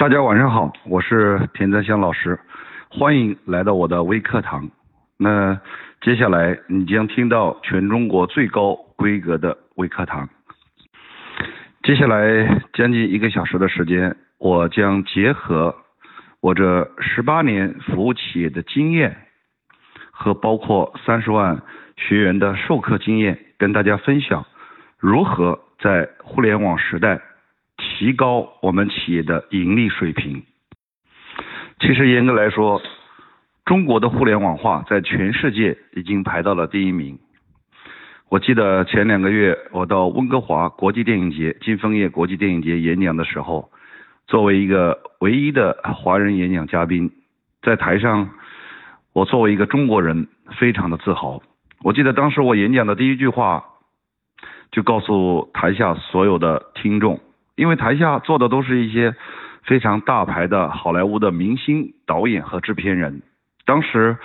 大家晚上好，我是田泽香老师，欢迎来到我的微课堂。那接下来你将听到全中国最高规格的微课堂。接下来将近一个小时的时间，我将结合我这十八年服务企业的经验和包括三十万学员的授课经验，跟大家分享如何在互联网时代。提高我们企业的盈利水平。其实严格来说，中国的互联网化在全世界已经排到了第一名。我记得前两个月我到温哥华国际电影节、金枫叶国际电影节演讲的时候，作为一个唯一的华人演讲嘉宾，在台上，我作为一个中国人，非常的自豪。我记得当时我演讲的第一句话，就告诉台下所有的听众。因为台下坐的都是一些非常大牌的好莱坞的明星、导演和制片人。当时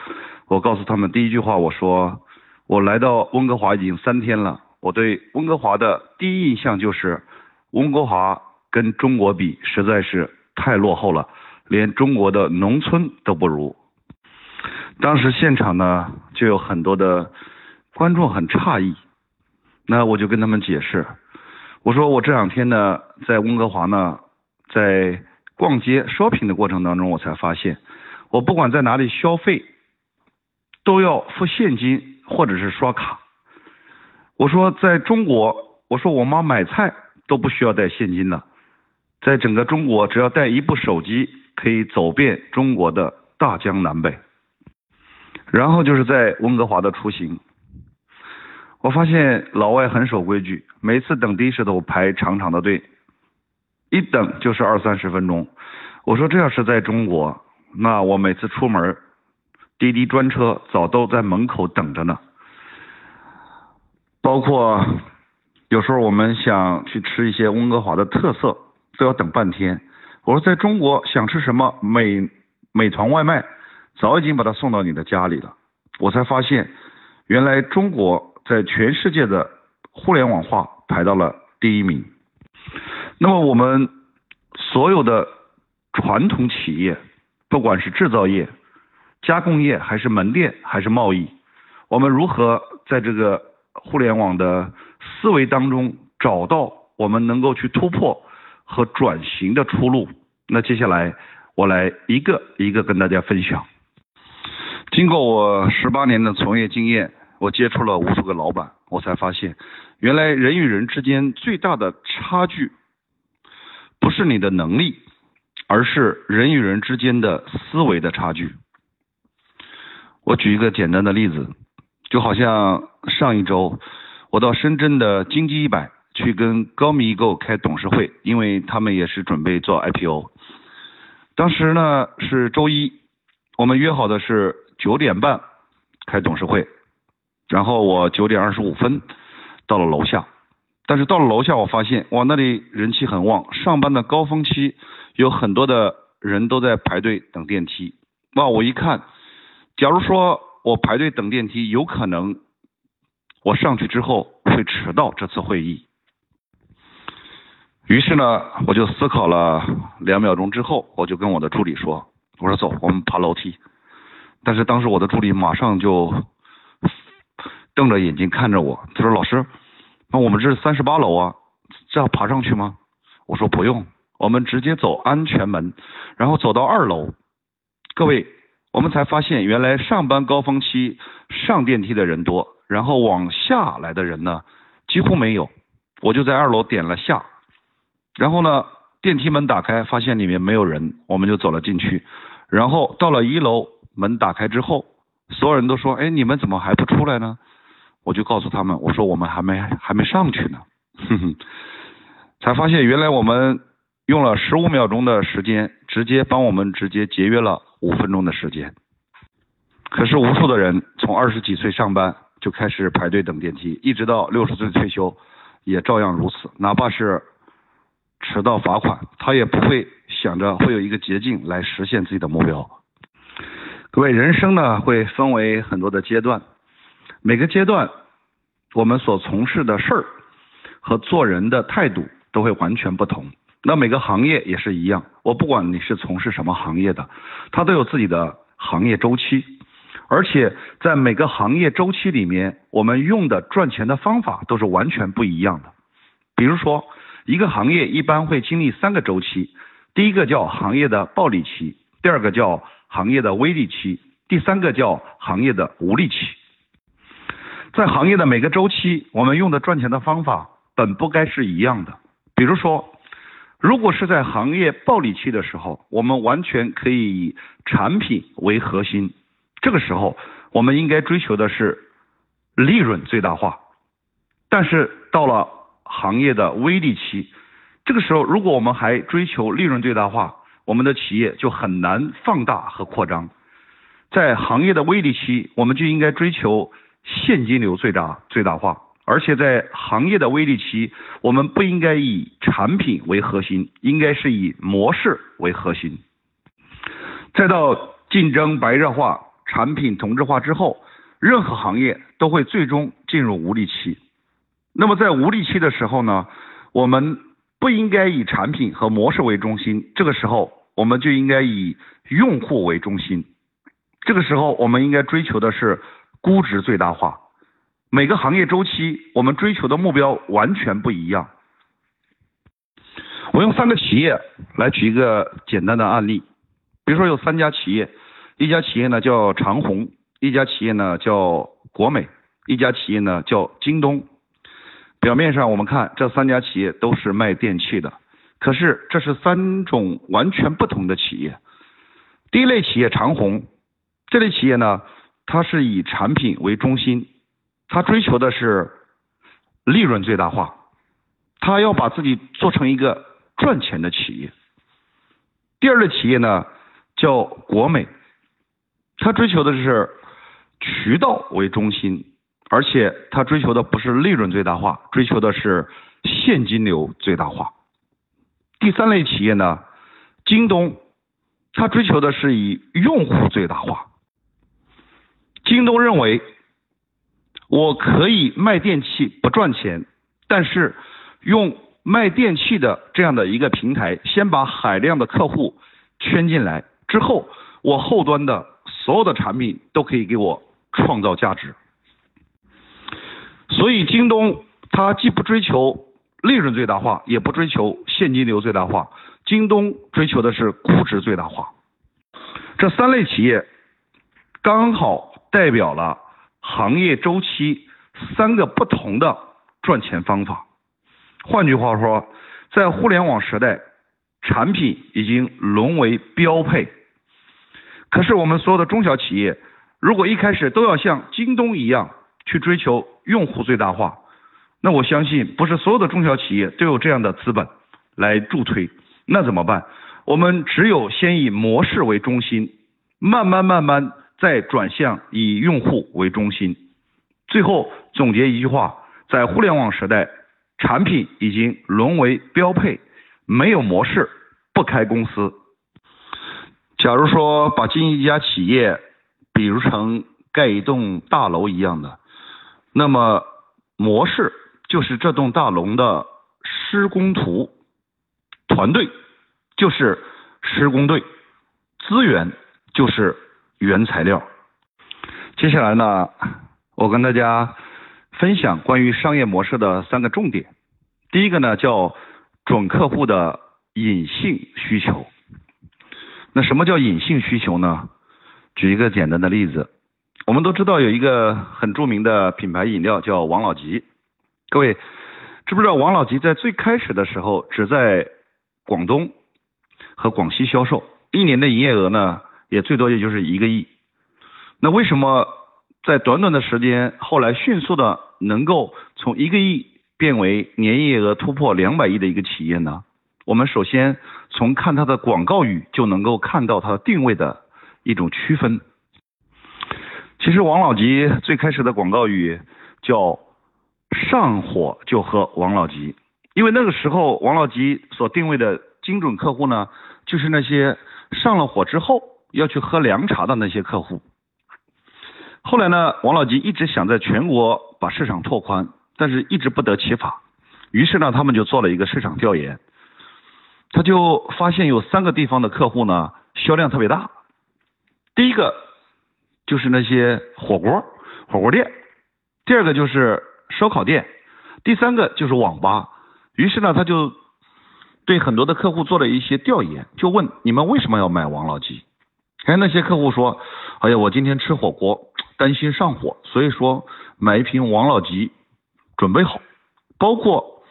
我告诉他们第一句话，我说我来到温哥华已经三天了，我对温哥华的第一印象就是温哥华跟中国比实在是太落后了，连中国的农村都不如。当时现场呢就有很多的观众很诧异，那我就跟他们解释。我说我这两天呢，在温哥华呢，在逛街 shopping 的过程当中，我才发现，我不管在哪里消费，都要付现金或者是刷卡。我说在中国，我说我妈买菜都不需要带现金的，在整个中国，只要带一部手机，可以走遍中国的大江南北。然后就是在温哥华的出行。我发现老外很守规矩，每次等的士都排长长的队，一等就是二三十分钟。我说这要是在中国，那我每次出门，滴滴专车早都在门口等着呢。包括有时候我们想去吃一些温哥华的特色，都要等半天。我说在中国想吃什么，美美团外卖早已经把它送到你的家里了。我才发现，原来中国。在全世界的互联网化排到了第一名。那么我们所有的传统企业，不管是制造业、加工业，还是门店，还是贸易，我们如何在这个互联网的思维当中找到我们能够去突破和转型的出路？那接下来我来一个一个跟大家分享。经过我十八年的从业经验。我接触了无数个老板，我才发现，原来人与人之间最大的差距，不是你的能力，而是人与人之间的思维的差距。我举一个简单的例子，就好像上一周，我到深圳的金鸡一百去跟高米易购开董事会，因为他们也是准备做 IPO。当时呢是周一，我们约好的是九点半开董事会。然后我九点二十五分到了楼下，但是到了楼下，我发现哇，那里人气很旺，上班的高峰期有很多的人都在排队等电梯。哇，我一看，假如说我排队等电梯，有可能我上去之后会迟到这次会议。于是呢，我就思考了两秒钟之后，我就跟我的助理说：“我说走，我们爬楼梯。”但是当时我的助理马上就。瞪着眼睛看着我，他说：“老师，那我们这是三十八楼啊，这要爬上去吗？”我说：“不用，我们直接走安全门，然后走到二楼。”各位，我们才发现原来上班高峰期上电梯的人多，然后往下来的人呢几乎没有。我就在二楼点了下，然后呢电梯门打开，发现里面没有人，我们就走了进去。然后到了一楼，门打开之后，所有人都说：“哎，你们怎么还不出来呢？”我就告诉他们，我说我们还没还没上去呢，哼哼，才发现原来我们用了十五秒钟的时间，直接帮我们直接节约了五分钟的时间。可是无数的人从二十几岁上班就开始排队等电梯，一直到六十岁退休，也照样如此。哪怕是迟到罚款，他也不会想着会有一个捷径来实现自己的目标。各位，人生呢会分为很多的阶段。每个阶段，我们所从事的事儿和做人的态度都会完全不同。那每个行业也是一样，我不管你是从事什么行业的，它都有自己的行业周期，而且在每个行业周期里面，我们用的赚钱的方法都是完全不一样的。比如说，一个行业一般会经历三个周期，第一个叫行业的暴利期，第二个叫行业的微利期，第三个叫行业的无利期。在行业的每个周期，我们用的赚钱的方法本不该是一样的。比如说，如果是在行业暴利期的时候，我们完全可以以产品为核心，这个时候我们应该追求的是利润最大化。但是到了行业的微利期，这个时候如果我们还追求利润最大化，我们的企业就很难放大和扩张。在行业的微利期，我们就应该追求现金流最大最大化。而且在行业的微利期，我们不应该以产品为核心，应该是以模式为核心。再到竞争白热化、产品同质化之后，任何行业都会最终进入无利期。那么在无利期的时候呢，我们不应该以产品和模式为中心，这个时候我们就应该以用户为中心。这个时候我们应该追求的是估值最大化。每个行业周期，我们追求的目标完全不一样。我用三个企业来举一个简单的案例，比如说有三家企业，一家企业呢叫长虹，一家企业呢叫国美，一家企业呢叫京东。表面上我们看这三家企业都是卖电器的，可是这是三种完全不同的企业。第一类企业长虹，这类企业呢，它是以产品为中心。他追求的是利润最大化，他要把自己做成一个赚钱的企业。第二类企业呢叫国美，他追求的是渠道为中心，而且他追求的不是利润最大化，追求的是现金流最大化。第三类企业呢，京东，它追求的是以用户最大化。京东认为。我可以卖电器不赚钱，但是用卖电器的这样的一个平台，先把海量的客户圈进来之后，我后端的所有的产品都可以给我创造价值。所以京东它既不追求利润最大化，也不追求现金流最大化，京东追求的是估值最大化。这三类企业刚好代表了。行业周期三个不同的赚钱方法，换句话说，在互联网时代，产品已经沦为标配。可是我们所有的中小企业，如果一开始都要像京东一样去追求用户最大化，那我相信不是所有的中小企业都有这样的资本来助推。那怎么办？我们只有先以模式为中心，慢慢慢慢。再转向以用户为中心，最后总结一句话：在互联网时代，产品已经沦为标配，没有模式不开公司。假如说把经营一家企业比如成盖一栋大楼一样的，那么模式就是这栋大楼的施工图，团队就是施工队，资源就是。原材料。接下来呢，我跟大家分享关于商业模式的三个重点。第一个呢，叫准客户的隐性需求。那什么叫隐性需求呢？举一个简单的例子，我们都知道有一个很著名的品牌饮料叫王老吉。各位知不知道王老吉在最开始的时候只在广东和广西销售，一年的营业额呢？也最多也就是一个亿，那为什么在短短的时间后来迅速的能够从一个亿变为年营业额突破两百亿的一个企业呢？我们首先从看它的广告语就能够看到它的定位的一种区分。其实王老吉最开始的广告语叫上火就喝王老吉，因为那个时候王老吉所定位的精准客户呢，就是那些上了火之后。要去喝凉茶的那些客户，后来呢，王老吉一直想在全国把市场拓宽，但是一直不得其法。于是呢，他们就做了一个市场调研。他就发现有三个地方的客户呢销量特别大。第一个就是那些火锅火锅店，第二个就是烧烤店，第三个就是网吧。于是呢，他就对很多的客户做了一些调研，就问你们为什么要买王老吉？哎，那些客户说，哎呀，我今天吃火锅担心上火，所以说买一瓶王老吉准备好。包括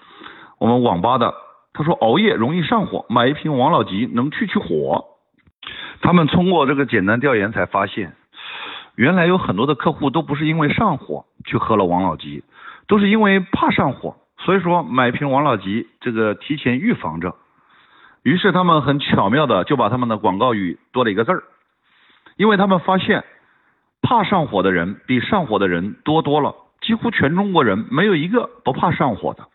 我们网吧的，他说熬夜容易上火，买一瓶王老吉能去去火。他们通过这个简单调研才发现，原来有很多的客户都不是因为上火去喝了王老吉，都是因为怕上火。所以说买一瓶王老吉，这个提前预防着。于是他们很巧妙的就把他们的广告语多了一个字儿，因为他们发现怕上火的人比上火的人多多了，几乎全中国人没有一个不怕上火的。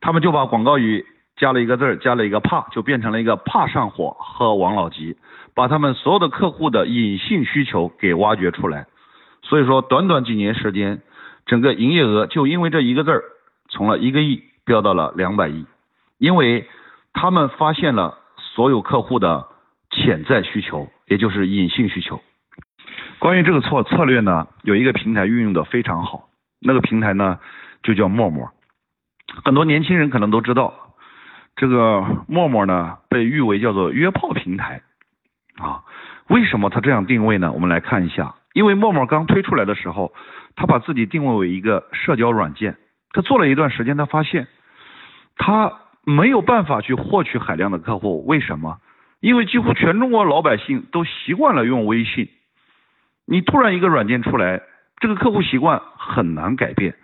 他们就把广告语加了一个字儿，加了一个怕，就变成了一个怕上火喝王老吉，把他们所有的客户的隐性需求给挖掘出来。所以说短短几年时间，整个营业额就因为这一个字儿。从了一个亿飙到了两百亿，因为他们发现了所有客户的潜在需求，也就是隐性需求。关于这个策策略呢，有一个平台运用的非常好，那个平台呢就叫陌陌。很多年轻人可能都知道，这个陌陌呢被誉为叫做约炮平台啊。为什么它这样定位呢？我们来看一下，因为陌陌刚推出来的时候，它把自己定位为一个社交软件。他做了一段时间，他发现他没有办法去获取海量的客户。为什么？因为几乎全中国老百姓都习惯了用微信。你突然一个软件出来，这个客户习惯很难改变。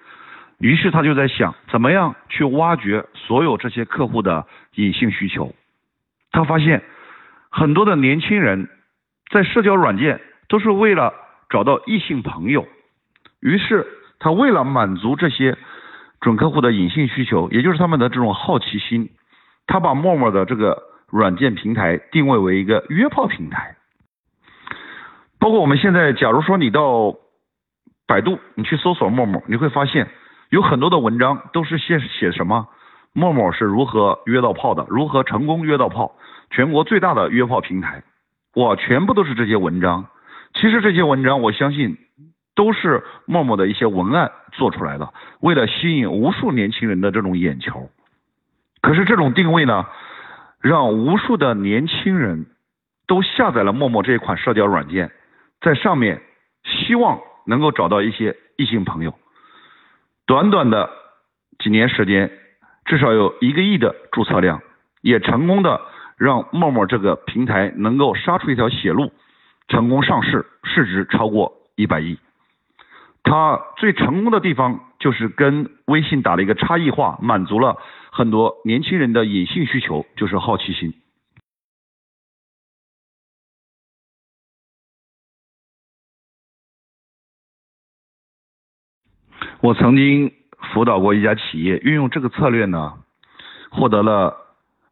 于是他就在想，怎么样去挖掘所有这些客户的隐性需求。他发现很多的年轻人在社交软件都是为了找到异性朋友。于是他为了满足这些。准客户的隐性需求，也就是他们的这种好奇心，他把陌陌的这个软件平台定位为一个约炮平台。包括我们现在，假如说你到百度，你去搜索陌陌，你会发现有很多的文章都是写写什么，陌陌是如何约到炮的，如何成功约到炮，全国最大的约炮平台，哇，全部都是这些文章。其实这些文章，我相信。都是陌陌的一些文案做出来的，为了吸引无数年轻人的这种眼球。可是这种定位呢，让无数的年轻人都下载了陌陌这一款社交软件，在上面希望能够找到一些异性朋友。短短的几年时间，至少有一个亿的注册量，也成功的让陌陌这个平台能够杀出一条血路，成功上市，市值超过一百亿。它最成功的地方就是跟微信打了一个差异化，满足了很多年轻人的隐性需求，就是好奇心。我曾经辅导过一家企业，运用这个策略呢，获得了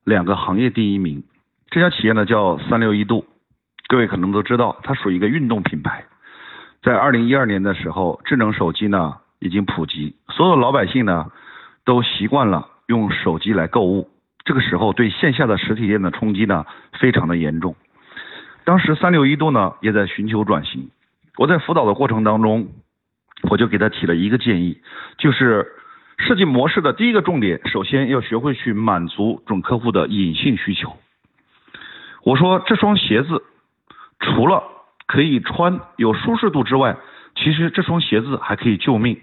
两个行业第一名。这家企业呢叫三六一度，各位可能都知道，它属于一个运动品牌。在二零一二年的时候，智能手机呢已经普及，所有老百姓呢都习惯了用手机来购物。这个时候，对线下的实体店的冲击呢非常的严重。当时三六一度呢也在寻求转型。我在辅导的过程当中，我就给他提了一个建议，就是设计模式的第一个重点，首先要学会去满足准客户的隐性需求。我说这双鞋子除了可以穿有舒适度之外，其实这双鞋子还可以救命，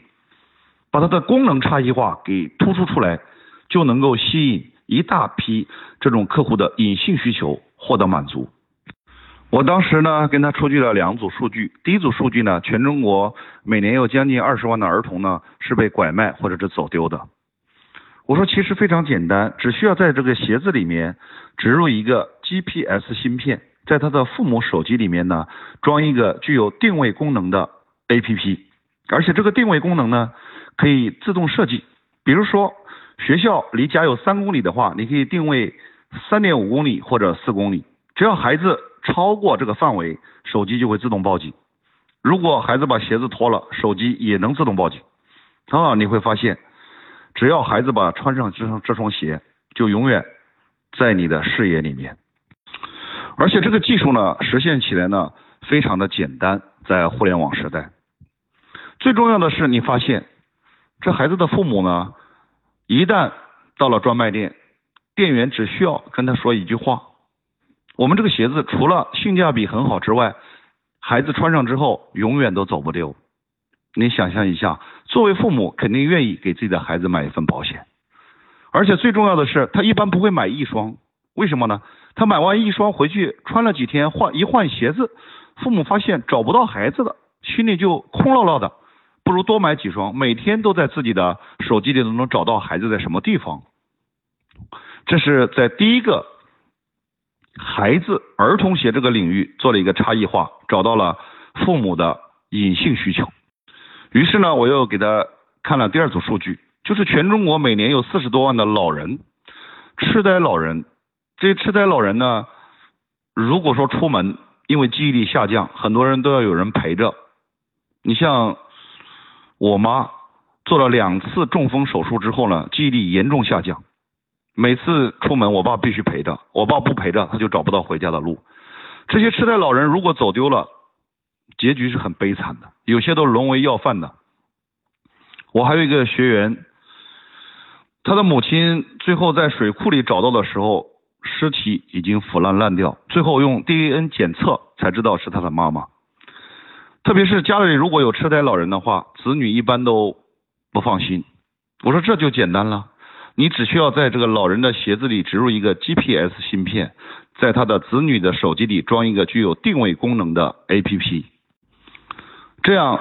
把它的功能差异化给突出出来，就能够吸引一大批这种客户的隐性需求获得满足。我当时呢跟他出具了两组数据，第一组数据呢，全中国每年有将近二十万的儿童呢是被拐卖或者是走丢的。我说其实非常简单，只需要在这个鞋子里面植入一个 GPS 芯片。在他的父母手机里面呢，装一个具有定位功能的 APP，而且这个定位功能呢，可以自动设计。比如说，学校离家有三公里的话，你可以定位三点五公里或者四公里。只要孩子超过这个范围，手机就会自动报警。如果孩子把鞋子脱了，手机也能自动报警。啊，你会发现，只要孩子把穿上这双这双鞋，就永远在你的视野里面。而且这个技术呢，实现起来呢非常的简单，在互联网时代。最重要的是，你发现这孩子的父母呢，一旦到了专卖店，店员只需要跟他说一句话：“我们这个鞋子除了性价比很好之外，孩子穿上之后永远都走不丢。”你想象一下，作为父母肯定愿意给自己的孩子买一份保险，而且最重要的是，他一般不会买一双，为什么呢？他买完一双回去穿了几天，换一换鞋子，父母发现找不到孩子了，心里就空落落的，不如多买几双，每天都在自己的手机里都能找到孩子在什么地方。这是在第一个孩子儿童鞋这个领域做了一个差异化，找到了父母的隐性需求。于是呢，我又给他看了第二组数据，就是全中国每年有四十多万的老人，痴呆老人。这痴呆老人呢，如果说出门因为记忆力下降，很多人都要有人陪着。你像我妈做了两次中风手术之后呢，记忆力严重下降，每次出门我爸必须陪着，我爸不陪着他就找不到回家的路。这些痴呆老人如果走丢了，结局是很悲惨的，有些都沦为要饭的。我还有一个学员，他的母亲最后在水库里找到的时候，尸体已经腐烂烂掉，最后用 DNA 检测才知道是他的妈妈。特别是家里如果有痴呆老人的话，子女一般都不放心。我说这就简单了，你只需要在这个老人的鞋子里植入一个 GPS 芯片，在他的子女的手机里装一个具有定位功能的 APP。这样，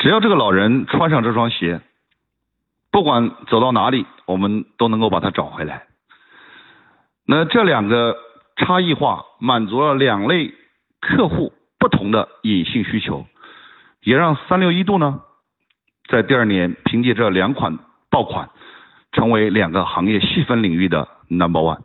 只要这个老人穿上这双鞋，不管走到哪里，我们都能够把他找回来。那这两个差异化满足了两类客户不同的隐性需求，也让三六一度呢，在第二年凭借这两款爆款，成为两个行业细分领域的 number one。